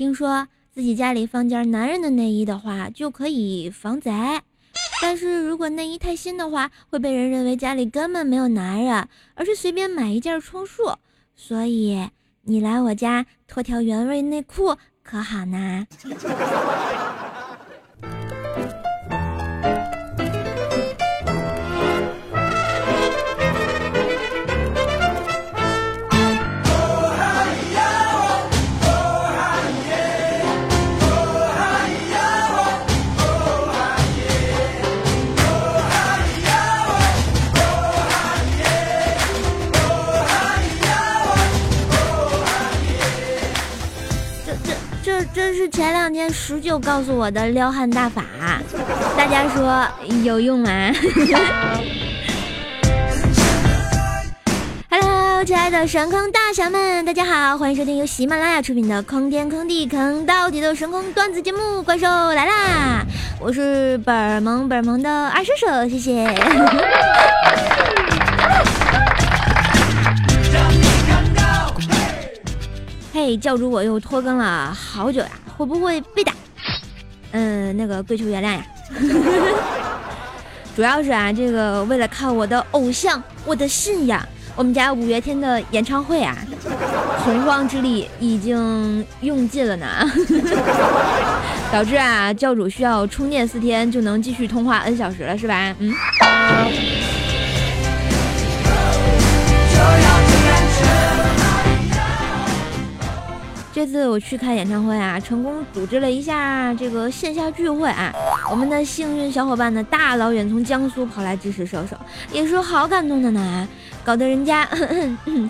听说自己家里放件男人的内衣的话，就可以防贼。但是如果内衣太新的话，会被人认为家里根本没有男人，而是随便买一件充数。所以你来我家脱条原味内裤可好呢？前两天十九告诉我的撩汉大法，大家说有用吗？Hello，亲爱的神坑大侠们，大家好，欢迎收听由喜马拉雅出品的《坑天坑地坑到底的神坑段子节目》，怪兽来啦！我是本萌本萌的二射手，谢谢。嘿，教主，我又拖更了好久呀，会不会被打？嗯，那个跪求原谅呀。主要是啊，这个为了看我的偶像，我的信仰，我们家五月天的演唱会啊，洪荒之力已经用尽了呢，导致啊，教主需要充电四天就能继续通话 N 小时了，是吧？嗯。这次我去看演唱会啊，成功组织了一下这个线下聚会啊。我们的幸运小伙伴呢，大老远从江苏跑来支持射手，也是好感动的呢，搞得人家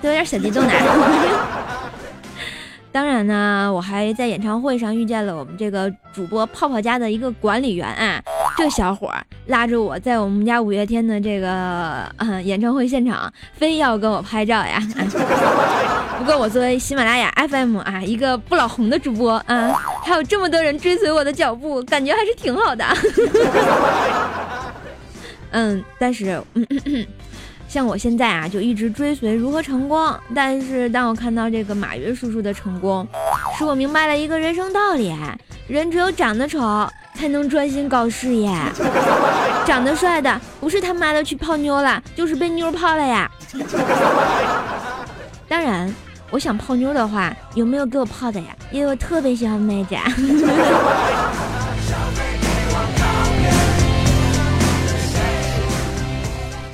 都有点小激动呢。当然呢，我还在演唱会上遇见了我们这个主播泡泡家的一个管理员啊。这小伙儿拉着我在我们家五月天的这个嗯演唱会现场，非要跟我拍照呀。不过我作为喜马拉雅 FM 啊一个不老红的主播啊，还有这么多人追随我的脚步，感觉还是挺好的。嗯，但是 像我现在啊，就一直追随如何成功。但是当我看到这个马云叔叔的成功，使我明白了一个人生道理：人只有长得丑。才能专心搞事业。长得帅的不是他妈的去泡妞了，就是被妞泡了呀。当然，我想泡妞的话，有没有给我泡的呀？因为我特别喜欢妹子。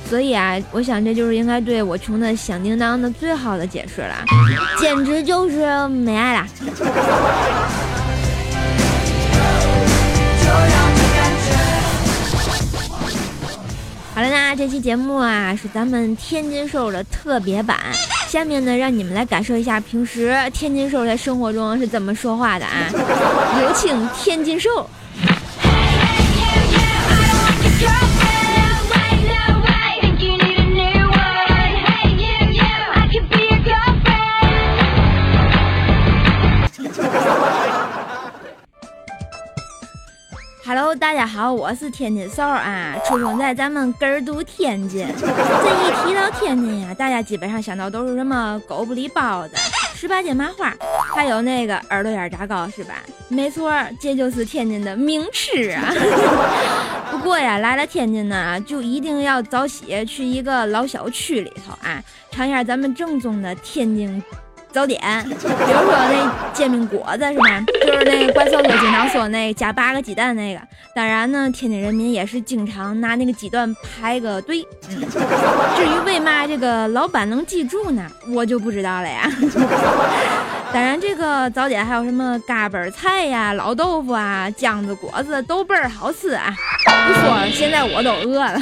所以啊，我想这就是应该对我穷的响叮当的最好的解释了，简直就是没爱了。好了，那这期节目啊是咱们天津兽的特别版，下面呢让你们来感受一下平时天津兽在生活中是怎么说话的啊！有请天津兽。Hello，大家好，我是天津嫂啊，出生在咱们根儿都天津。这一提到天津呀，大家基本上想到都是什么狗不理包子、十八街麻花，还有那个耳朵眼炸糕，是吧？没错，这就是天津的名吃啊。不过呀，来了天津呢，就一定要早起去一个老小区里头啊，尝一下咱们正宗的天津。早点，比如说那煎饼果子是吧？就是那个怪兽哥经常说那加八个鸡蛋那个。当然呢，天津人民也是经常拿那个鸡蛋排个队。至于为嘛这个老板能记住呢？我就不知道了呀。当然，这个早点还有什么嘎嘣菜呀、老豆腐啊、浆子果子都倍儿好吃啊！不说，现在我都饿了。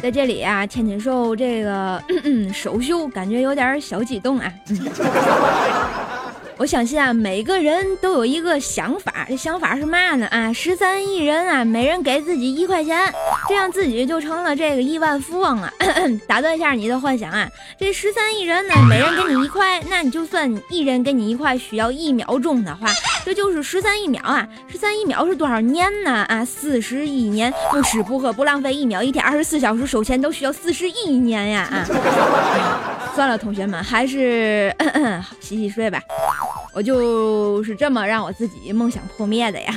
在这里啊，天津兽这个 首秀感觉有点小激动啊。我相信啊，每个人都有一个想法，这想法是嘛呢？啊，十三亿人啊，每人给自己一块钱，这样自己就成了这个亿万富翁了！打断一下你的幻想啊，这十三亿人呢，每人给你一块，那你就算一人给你一块，需要一秒钟的话，这就是十三亿秒啊！十三亿秒是多少年呢？啊，四十亿年，不吃不喝不浪费一秒，一天二十四小时收钱都需要四十亿年呀！啊，算了，同学们，还是 洗洗睡吧。我就是这么让我自己梦想破灭的呀！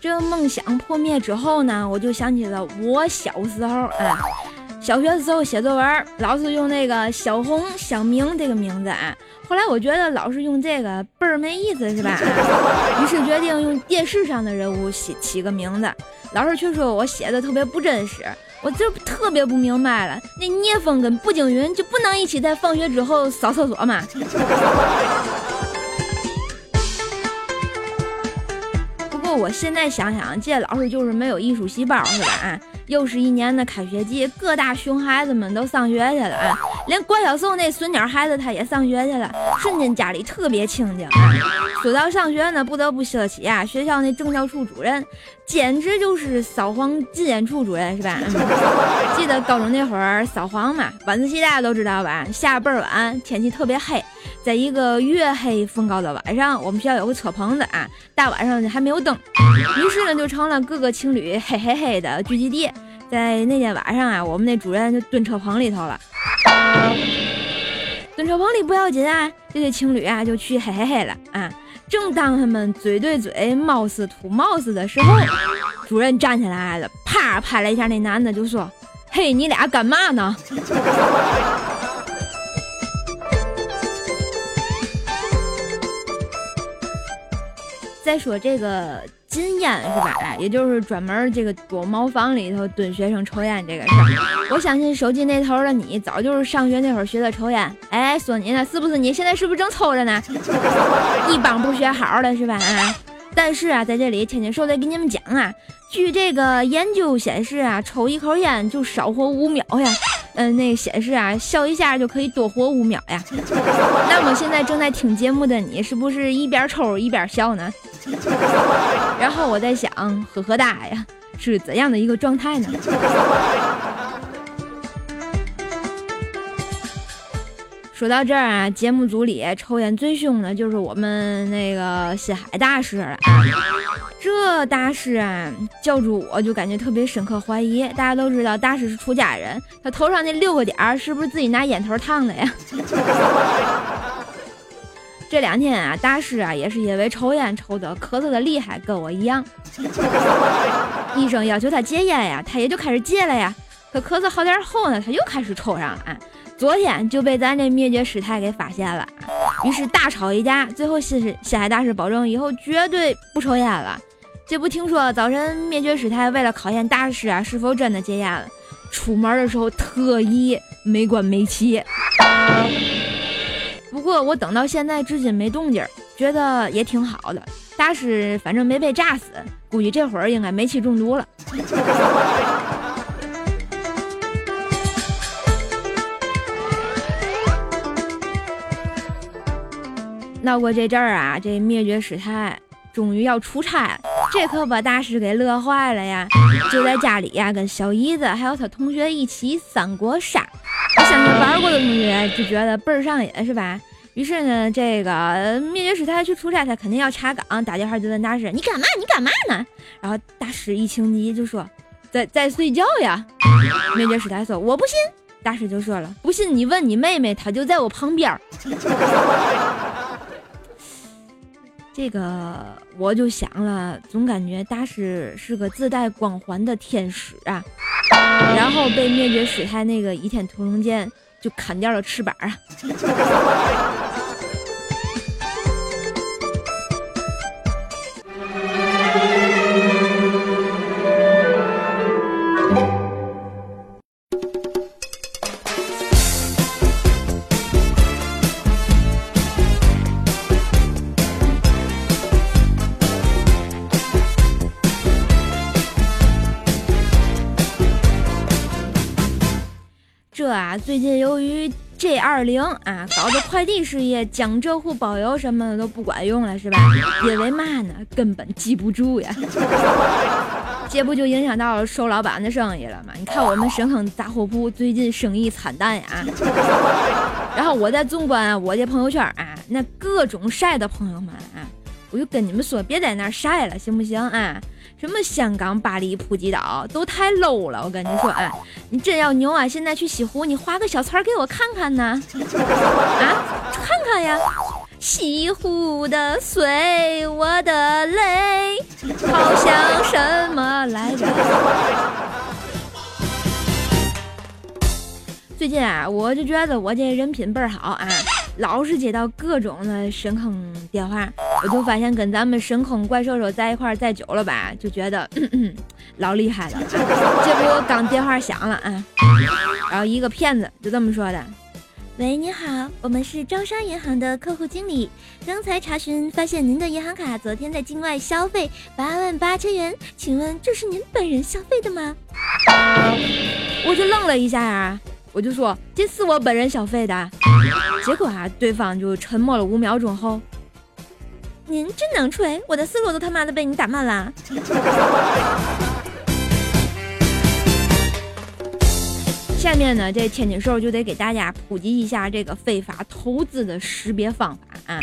这梦想破灭之后呢，我就想起了我小时候啊，小学的时候写作文，老师用那个小红、小明这个名字啊。后来我觉得老是用这个倍儿没意思，是吧？于是决定用电视上的人物起起个名字。老师却说我写的特别不真实，我就特别不明白了。那聂风跟步惊云就不能一起在放学之后扫厕所吗？我现在想想，这老师就是没有艺术细胞，是吧？啊，又是一年的开学季，各大熊孩子们都上学去了啊。连关小宋那孙鸟孩子他也上学去了，瞬间家里特别清静。说到上学呢，不得不说起啊，学校那政教处主任，简直就是扫黄禁烟处主任是吧？记得高中那会儿扫黄嘛，晚自习大家都知道吧？下倍儿晚，天气特别黑，在一个月黑风高的晚上，我们学校有个车棚子啊，大晚上还没有灯，于是呢就成了各个情侣嘿嘿嘿的聚集地。在那天晚上啊，我们那主任就蹲车棚里头了。蹲车棚里不要紧啊，这对情侣啊就去嘿嘿嘿了啊。正当他们嘴对嘴、貌似吐貌似的时候，主任站起来了，啪拍了一下那男的，就说：“嘿，你俩干嘛呢？”再说这个。禁烟是吧？哎，也就是专门这个躲茅房里头蹲学生抽烟这个事儿。我相信手机那头的你，早就是上学那会儿学的抽烟。哎，说你呢，是不是？你现在是不是正抽着呢？一帮不学好的是吧？啊！但是啊，在这里，天天说得给你们讲啊，据这个研究显示啊，抽一口烟就少活五秒呀。嗯，那显示啊，笑一下就可以多活五秒呀。那么现在正在听节目的你，是不是一边抽一边笑呢？然后我在想，呵呵哒呀，是怎样的一个状态呢？说到这儿啊，节目组里抽烟最凶的就是我们那个西海大师了。这大师啊，叫住我就感觉特别深刻怀疑。大家都知道大师是出家人，他头上那六个点儿是不是自己拿烟头烫的呀？这两天啊，大师啊也是因为抽烟抽的咳嗽的厉害，跟我一样。医生要求他戒烟呀，他也就开始戒了呀。可咳嗽好点后呢，他又开始抽上了。昨天就被咱这灭绝师太给发现了，于是大吵一架，最后西西海大师保证以后绝对不抽烟了。这不听说早晨灭绝师太为了考验大师啊是否真的戒烟了，出门的时候特意没关煤气。不过我等到现在至今没动静，觉得也挺好的。大师反正没被炸死，估计这会儿应该煤气中毒了。闹过这阵儿啊，这灭绝师太终于要出差了，这可把大师给乐坏了呀！就在家里呀，跟小姨子还有他同学一起三国杀。我相信玩过的同学就觉得倍儿上瘾，是吧？于是呢，这个灭绝师太去出差，他肯定要查岗，打电话就问大师：“你干嘛？你干嘛呢？”然后大师一情急就说：“在在睡觉呀。”灭绝师太说：“我不信。”大师就说了：“不信你问你妹妹，她就在我旁边。”这个我就想了，总感觉大师是个自带光环的天使啊，然后被灭绝师太那个倚天屠龙剑就砍掉了翅膀啊。最近由于 G 二零啊，搞得快递事业江浙沪包邮什么的都不管用了，是吧？因为嘛呢，根本记不住呀。这不就影响到了瘦老板的生意了吗？你看我们深坑杂货铺最近生意惨淡呀。然后我在纵观我的朋友圈啊，那各种晒的朋友们啊，我就跟你们说，别在那晒了，行不行啊？什么香港、巴黎、普吉岛都太 low 了，我跟你说哎，你真要牛啊，现在去西湖，你画个小词儿给我看看呢？啊，看看呀。西湖的水，我的泪，好像什么来着？最近啊，我就觉得我这人品倍儿好啊，老是接到各种的深坑电话，我就发现跟咱们深坑怪兽兽在一块儿再久了吧，就觉得老厉害了。结果刚电话响了啊，然后一个骗子就这么说的。喂，你好，我们是招商银行的客户经理。刚才查询发现您的银行卡昨天在境外消费八万八千元，请问这是您本人消费的吗？我就愣了一下啊，我就说这是我本人消费的。结果啊，对方就沉默了五秒钟后，您真能吹，我的思路都他妈的被你打慢了。下面呢，这天津兽就得给大家普及一下这个非法投资的识别方法啊。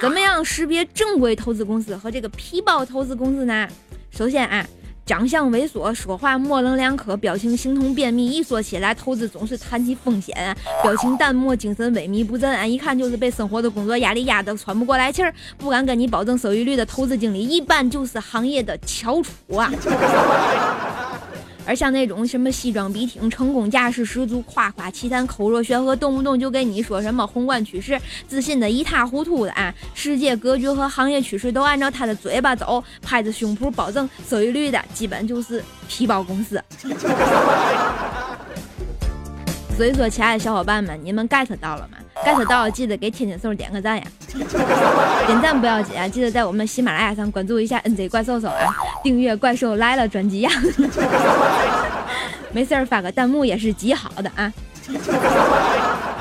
怎么样识别正规投资公司和这个皮包投资公司呢？首先啊，长相猥琐，说话模棱两可，表情形同便秘，一说起来投资总是谈起风险，表情淡漠，精神萎靡不振啊，一看就是被生活的工作压力压得喘不过来气儿，不敢跟你保证收益率的投资经理，一般就是行业的翘楚啊。而像那种什么西装笔挺、成功架势十足、夸夸其谈、口若悬河，动不动就跟你说什么宏观趋势，自信的一塌糊涂的啊，世界格局和行业趋势都按照他的嘴巴走，拍着胸脯保证收益率的，基本就是皮包公司。所以说，亲爱的小伙伴们，你们 get 到了吗？get 到，记得给天津兽点个赞呀！点赞不要紧啊，记得在我们喜马拉雅上关注一下 NZ 怪兽兽啊，订阅《怪兽来了》专辑呀。没事儿发个弹幕也是极好的啊。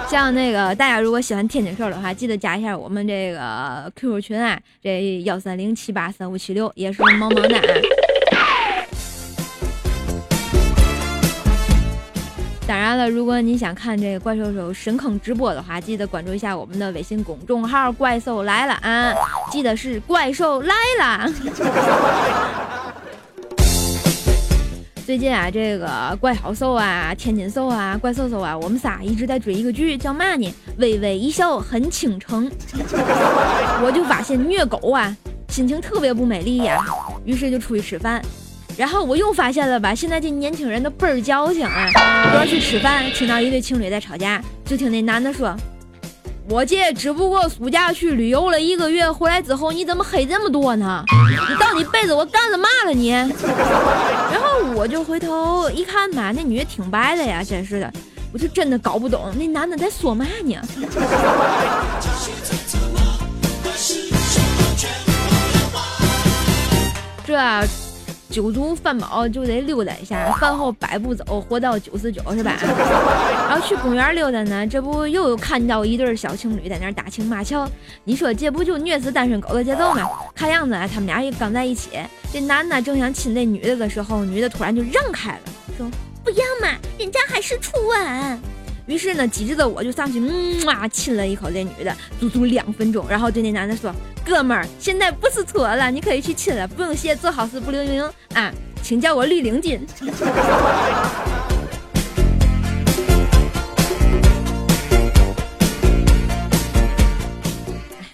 像那个大家如果喜欢天津兽的话，记得加一下我们这个 QQ 群啊，这幺三零七八三五七六也是萌萌的啊。当然了，如果你想看这个怪兽兽深坑直播的话，记得关注一下我们的微信公众号“怪兽来了”啊，记得是怪兽来了。最近啊，这个怪好兽啊、天津兽啊、怪兽兽啊，我们仨一直在追一个剧，叫嘛呢？微微一笑很倾城。我就发现虐狗啊，心情特别不美丽呀，于是就出去吃饭。然后我又发现了吧，现在这年轻人都倍儿矫情啊！我要去吃饭，听到一对情侣在吵架，就听那男的说：“我姐只不过暑假去旅游了一个月，回来之后你怎么黑这么多呢？你到底背着我干什么了你？”然后我就回头一看吧，那女的挺白的呀，真是的，我就真的搞不懂那男的在说嘛呢。这。酒足饭饱就得溜达一下，饭后百步走，活到九十九是吧？然后去公园溜达呢，这不又看到一对小情侣在那打情骂俏，你说这不就虐死单身狗的节奏吗？看样子啊，他们俩也刚在一起。这男的正想亲那女的的时候，女的突然就让开了，说不要嘛，人家还是初吻。于是呢，机智的我就上去，嗯啊，亲了一口这女的，足足两分钟。然后对那男的说：“哥们儿，现在不是错了，你可以去亲了，不用谢，做好事不留名啊，请叫我绿领巾。”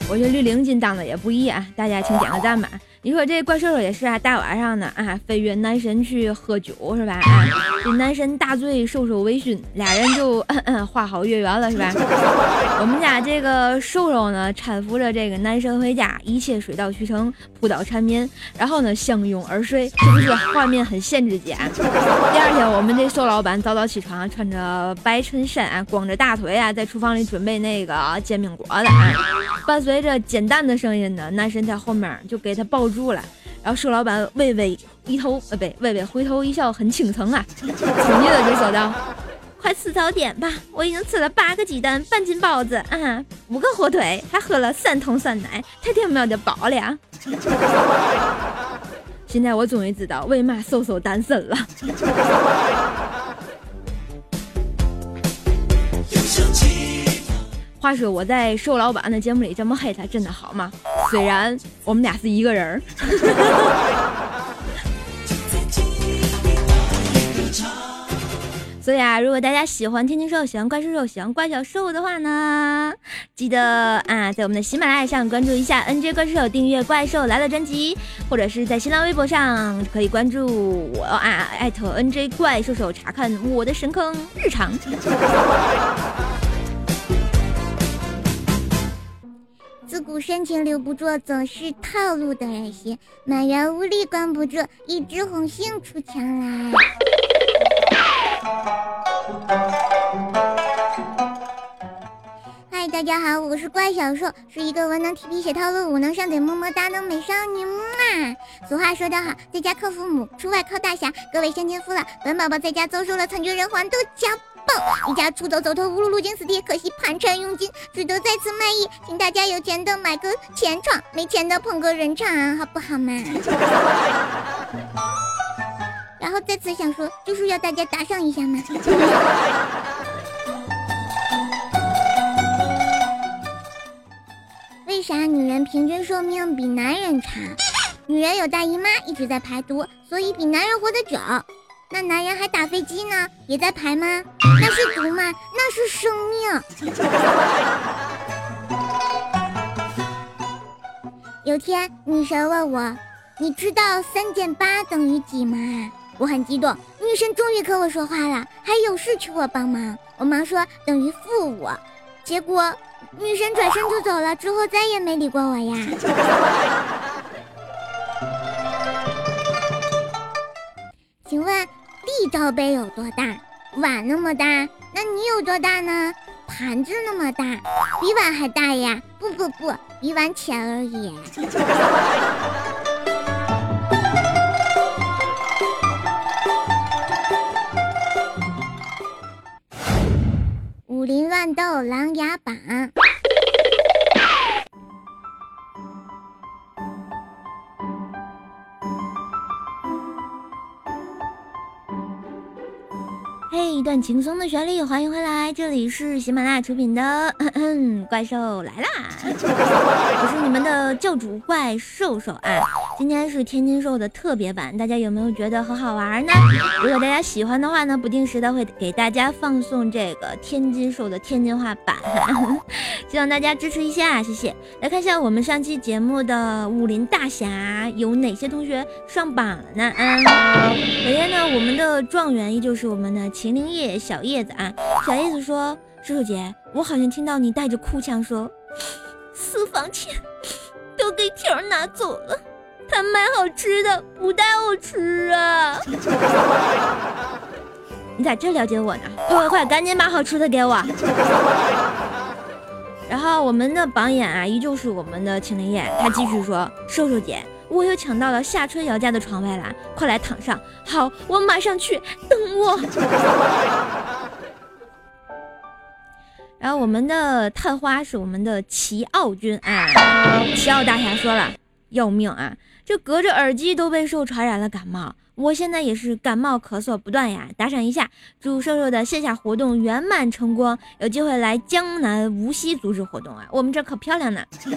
我觉得绿领巾当的也不易啊，大家请点个赞吧。你说这怪兽兽也是啊，大晚上的啊，飞约男神去喝酒是吧？啊，这男神大醉，兽兽微醺，俩人就 画好月圆了是吧？我们家这个兽兽呢，搀扶着这个男神回家，一切水到渠成，扑倒缠绵，然后呢相拥而睡，是不是画面很限制级？第二天，我们这兽老板早早起床，穿着白衬衫，光着大腿啊，在厨房里准备那个煎饼果子啊，伴随着煎蛋的声音呢，男神在后面就给他抱住。住了，然后瘦老板微微一头，呃，不，微微回头一笑，很倾城啊，紧接着就说道：“快吃早点吧！我已经吃了八个鸡蛋，半斤包子，啊，五个火腿，还喝了三桶酸奶，太他喵的饱了！现在我终于知道为嘛瘦瘦单身了。话说我在瘦老板的节目里这么黑他，真的好吗？虽然我们俩是一个人儿。所以啊，如果大家喜欢天津兽，喜欢怪兽兽，喜欢怪小兽的话呢，记得啊，在我们的喜马拉雅上关注一下 NJ 怪兽兽，订阅怪兽来了专辑，或者是在新浪微博上可以关注我啊，艾特 NJ 怪兽兽，查看我的神坑日常。自古深情留不住，总是套路的人心，满园无力关不住，一枝红杏出墙来。嗨，大家好，我是怪小兽，是一个文能提笔写套路，武能上嘴么么哒的美少女嘛。俗话说得好，在家靠父母，出外靠大侠。各位乡亲父老，本宝宝在家遭受了惨绝人寰的家暴，离家出走走投无路，路经死地，可惜盘缠用尽，只得再次卖艺，请大家有钱的买个钱床，没钱的捧个人场，好不好嘛？然后在此想说，就是要大家打赏一下嘛。为啥女人平均寿命比男人长？女人有大姨妈，一直在排毒，所以比男人活得久。那男人还打飞机呢，也在排吗？那是毒吗？那是生命。有天，女神问我：“你知道三减八等于几吗？”我很激动，女神终于和我说话了，还有事求我帮忙。我忙说等于负五，结果女神转身就走了，之后再也没理过我呀。请问地罩杯有多大？碗那么大，那你有多大呢？盘子那么大，比碗还大呀？不不不，比碗浅而已。武林乱斗琅琊榜。一段轻松的旋律，欢迎回来，这里是喜马拉雅出品的《怪兽来啦》，我是你们的教主怪兽兽啊。今天是天津兽的特别版，大家有没有觉得很好玩呢？如果大家喜欢的话呢，不定时的会给大家放送这个天津兽的天津话版，希望大家支持一下，谢谢。来看一下我们上期节目的武林大侠有哪些同学上榜了呢？嗯，首先呢，我们的状元依旧是我们的。秦岭叶小叶子啊，小叶子说：“叔叔姐，我好像听到你带着哭腔说，私房钱都给条拿走了，他买好吃的不带我吃啊！你咋这了解我呢？快快快，赶紧把好吃的给我！然后我们的榜眼啊，依旧是我们的秦林叶，他继续说：瘦瘦姐。”我又抢到了夏春瑶家的床位啦，快来躺上！好，我马上去，等我。然后我们的探花是我们的齐奥君啊，齐奥大侠说了，要命啊！这隔着耳机都被受传染了感冒，我现在也是感冒咳嗽不断呀。打赏一下，祝瘦瘦的线下活动圆满成功，有机会来江南无锡组织活动啊，我们这可漂亮呢。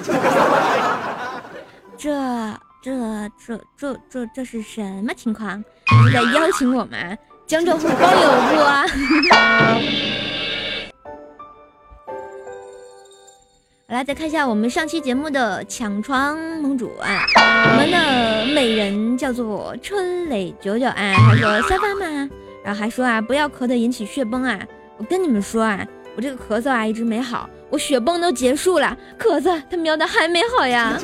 这。这这这这这是什么情况？你在邀请我吗？江浙沪包邮不？来，再看一下我们上期节目的抢床盟主啊，我们的美人叫做春蕾九九啊，他说沙发吗？然后还说啊，不要咳的引起血崩啊！我跟你们说啊，我这个咳嗽啊一直没好，我血崩都结束了，咳嗽他喵的还没好呀！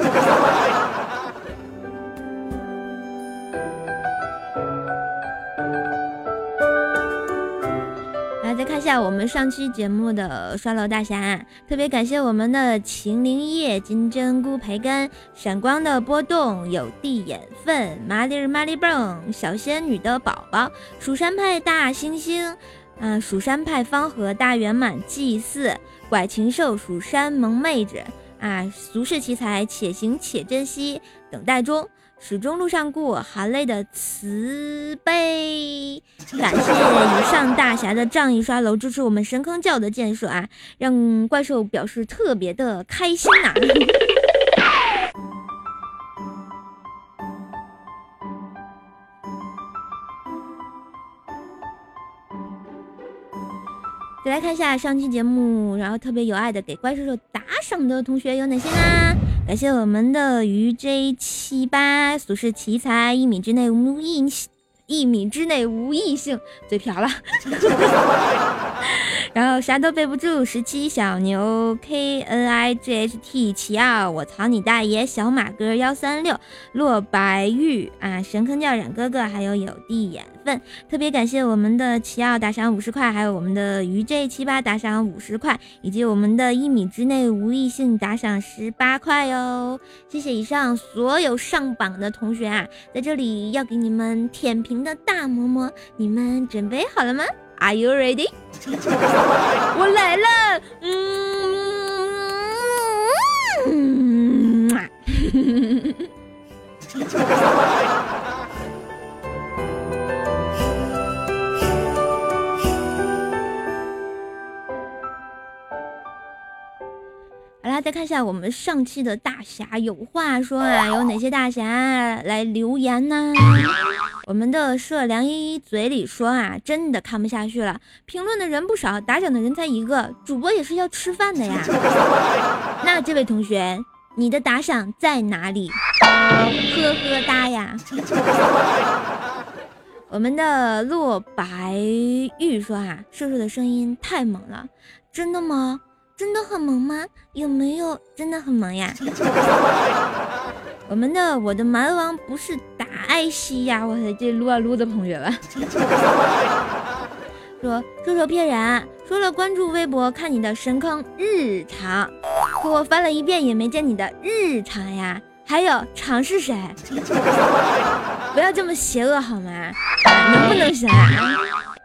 看一下我们上期节目的刷楼大侠，特别感谢我们的秦灵叶、金针菇培根、闪光的波动、有地眼粪、麻利儿麻利蹦、小仙女的宝宝、蜀山派大猩猩、嗯，蜀山派方和大圆满祭祀，拐禽兽蜀山萌妹子啊，俗世奇才且行且珍惜，等待中。始终路上过，含泪的慈悲。感谢以上大侠的仗义刷楼，支持我们神坑教的建设啊，让怪兽表示特别的开心呐。再来看一下上期节目，然后特别有爱的给怪兽兽打赏的同学有哪些呢？感谢我们的鱼 J 七八俗世奇才，一米之内无异一米之内无异性，嘴瓢了。然后啥都背不住，十七小牛 K N I G H T 七二，我操你大爷！小马哥幺三六，洛白玉啊，神坑教冉哥哥，还有有地眼分，特别感谢我们的七二打赏五十块，还有我们的鱼 J 七八打赏五十块，以及我们的一米之内无异性打赏十八块哟！谢谢以上所有上榜的同学啊，在这里要给你们舔屏的大馍馍，你们准备好了吗？Are you ready？我来了，嗯，好啦，再看一下我们上期的大侠有话说啊，有哪些大侠来留言呢？我们的社梁依依嘴里说啊，真的看不下去了。评论的人不少，打赏的人才一个，主播也是要吃饭的呀。那这位同学，你的打赏在哪里？呵呵哒呀。我们的洛白玉说啊，瘦瘦的声音太猛了，真的吗？真的很萌吗？有没有真的很萌呀？我们的我的蛮王不是打爱惜呀！我的，这撸啊撸的同学们，说说说骗人，说了关注微博看你的神坑日常，可我翻了一遍也没见你的日常呀。还有常是谁？不要这么邪恶好吗？能不能行啊？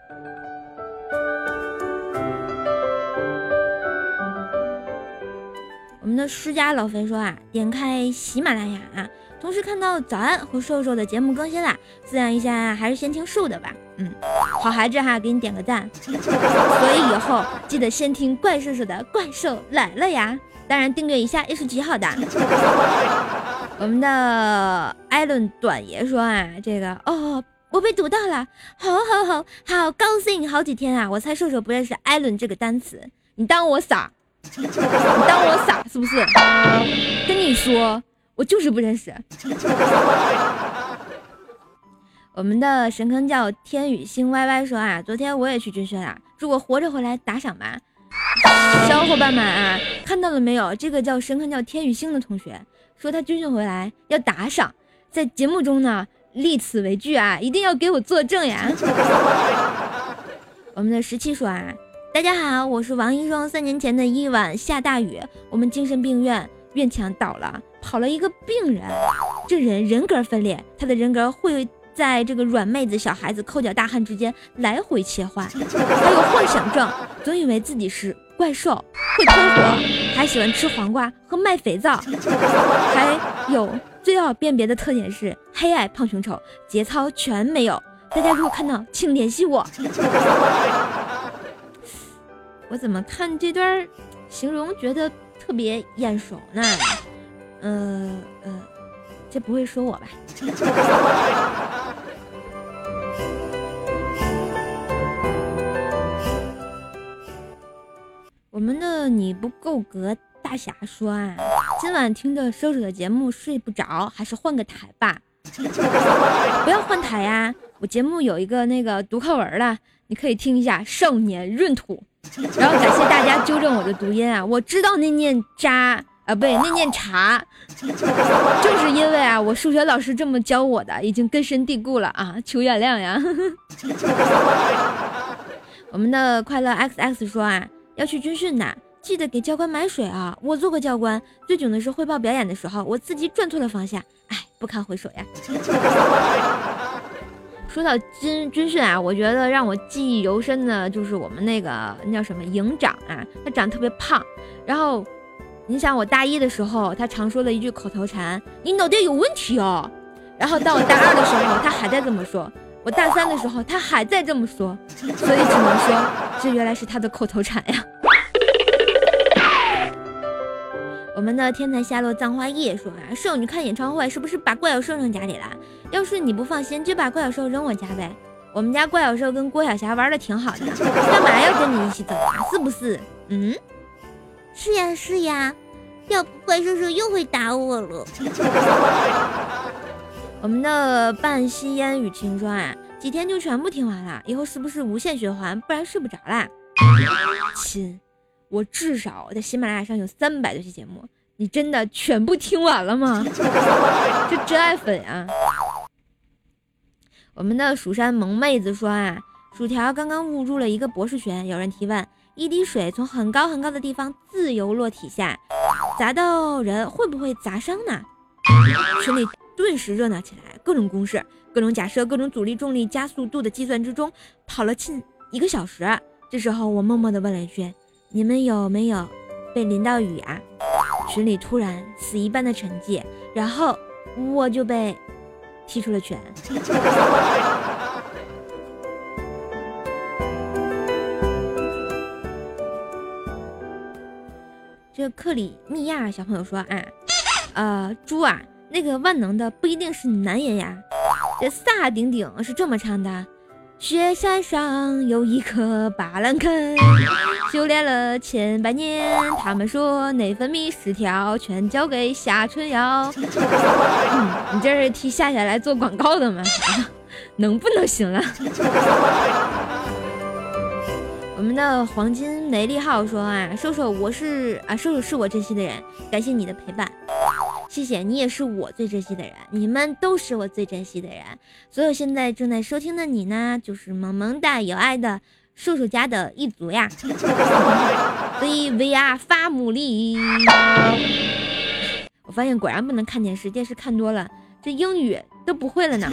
我们的施家老肥说啊，点开喜马拉雅啊，同时看到早安和瘦瘦的节目更新啦，滋养一下还是先听瘦的吧。嗯，好孩子哈，给你点个赞。所以以后记得先听怪兽兽的怪兽来了呀，当然订阅一下也是极好的。我们的艾伦短爷说啊，这个哦，我被读到了，好好好好高兴，好几天啊，我猜瘦瘦不认识艾伦这个单词，你当我傻？你当我傻是不是？跟你说，我就是不认识。我们的神坑叫天宇星歪歪说啊，昨天我也去军训了，如果活着回来打赏吧。小伙伴们啊，看到了没有？这个叫神坑叫天宇星的同学说他军训回来要打赏，在节目中呢立此为据啊，一定要给我作证呀。我们的十七说啊。大家好，我是王医生。三年前的一晚下大雨，我们精神病院院墙倒了，跑了一个病人，这人人格分裂，他的人格会在这个软妹子、小孩子、抠脚大汉之间来回切换，还有幻想症，总以为自己是怪兽，会吞火，还喜欢吃黄瓜和卖肥皂，还有最好辨别的特点是黑矮胖熊丑，节操全没有。大家如果看到，请联系我。我怎么看这段形容觉得特别眼熟呢？呃呃，这不会说我吧？我们的你不够格大侠说啊，今晚听着收拾的节目睡不着，还是换个台吧。不要换台呀，我节目有一个那个读课文了，你可以听一下《少年闰土》。然后感谢大家纠正我的读音啊，我知道那念渣啊，不对，那念茶，就是因为啊，我数学老师这么教我的，已经根深蒂固了啊，求原谅呀。我们的快乐 X X 说啊，要去军训呢，记得给教官买水啊。我做过教官，最囧的是汇报表演的时候，我自己转错了方向，哎，不堪回首呀。说到军军训啊，我觉得让我记忆犹深的就是我们那个那叫什么营长啊，他长得特别胖。然后，你想我大一的时候，他常说了一句口头禅：“你脑袋有问题哦。”然后到我大二的时候，他还在这么说；我大三的时候，他还在这么说。所以只能说，这原来是他的口头禅呀。我们的天才下落葬花夜说啊，舍友你看演唱会是不是把怪小兽扔家里了？要是你不放心，就把怪小兽扔我家呗。我们家怪小兽跟郭晓霞玩的挺好的，干嘛要跟你一起走啊？是不是？嗯，是呀是呀，要不怪兽兽又会打我了。我们的半吸烟雨晴说啊，几天就全部听完了，以后是不是无限循环？不然睡不着啦。亲。我至少在喜马拉雅上有三百多期节目，你真的全部听完了吗？这真爱粉啊！我们的蜀山萌妹子说啊，薯条刚刚误入了一个博士群，有人提问：一滴水从很高很高的地方自由落体下，砸到人会不会砸伤呢？群里顿时热闹起来，各种公式、各种假设、各种阻力、重力、加速度的计算之中，跑了近一个小时。这时候我默默地问了一句。你们有没有被淋到雨啊？群里突然死一般的沉寂，然后我就被踢出了群。这克里米亚小朋友说啊，呃，猪啊，那个万能的不一定是男人呀。这萨顶顶是这么唱的。雪山上有一棵巴兰根，修炼了千百年。他们说内分泌失调，全交给夏春瑶。你这是替夏夏来做广告的吗？能不能行了？我们的黄金梅利号说啊，瘦瘦我是啊，瘦瘦是我珍惜的人，感谢你的陪伴。谢谢你，也是我最珍惜的人。你们都是我最珍惜的人。所有现在正在收听的你呢，就是萌萌哒有爱的叔叔家的一族呀。所以 we are family。我发现果然不能看电视，电视看多了，这英语都不会了呢。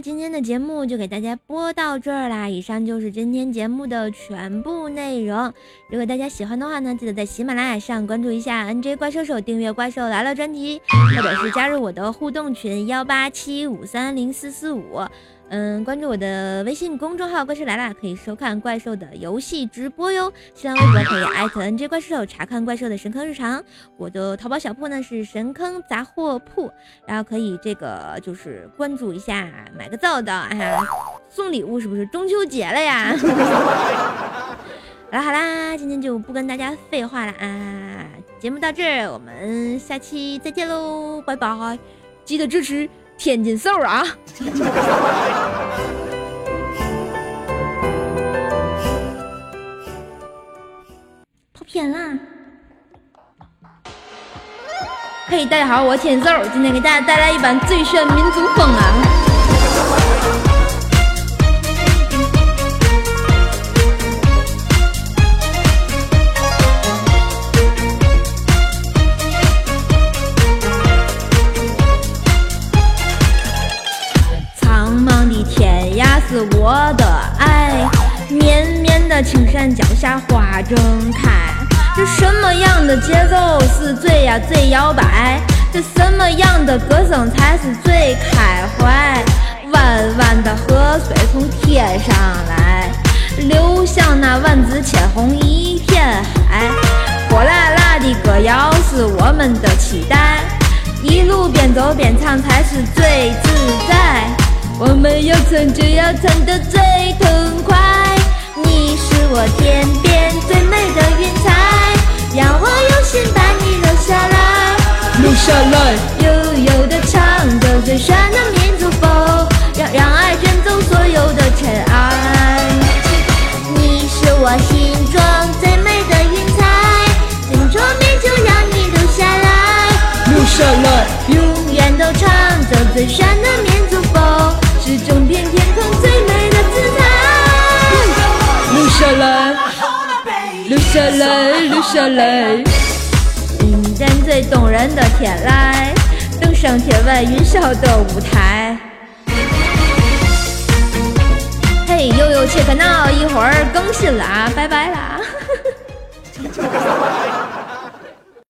今天的节目就给大家播到这儿啦！以上就是今天节目的全部内容。如果大家喜欢的话呢，记得在喜马拉雅上关注一下 NJ 怪兽手，订阅《怪兽来了》专辑，或者是加入我的互动群幺八七五三零四四五。嗯，关注我的微信公众号“怪兽来了”，可以收看怪兽的游戏直播哟。新浪微博可以艾特 NJ 怪兽查看怪兽的神坑日常。我的淘宝小铺呢是神坑杂货铺，然后可以这个就是关注一下，买个皂皂，啊，送礼物是不是中秋节了呀？好啦好啦，今天就不跟大家废话了啊，节目到这儿，我们下期再见喽，拜拜，记得支持。天津瘦啊！跑偏啦。嘿，大家好，我天津兽，今天给大家带来一版最炫民族风啊！下花正开。这什么样的节奏是最呀最摇摆？这什么样的歌声才是最开怀？弯弯的河水从天上来，流向那万紫千红一片海。火辣辣的歌谣是我们的期待，一路边走边唱才是最自在。我们要唱就要唱得最痛快，你是我天边最美的云彩，让我用心把你留下来，留下来，悠悠的唱着最炫的民族风，让让爱卷走所有的尘埃。你是我心中最美的云彩，最后面就让你留下来，留下来，永远都唱着最炫的民族风。是整片天留下来，留下来。迎见最动人的天籁，登上天外云霄的舞台。嘿，悠悠切克闹，一会儿更新了啊，拜拜啦。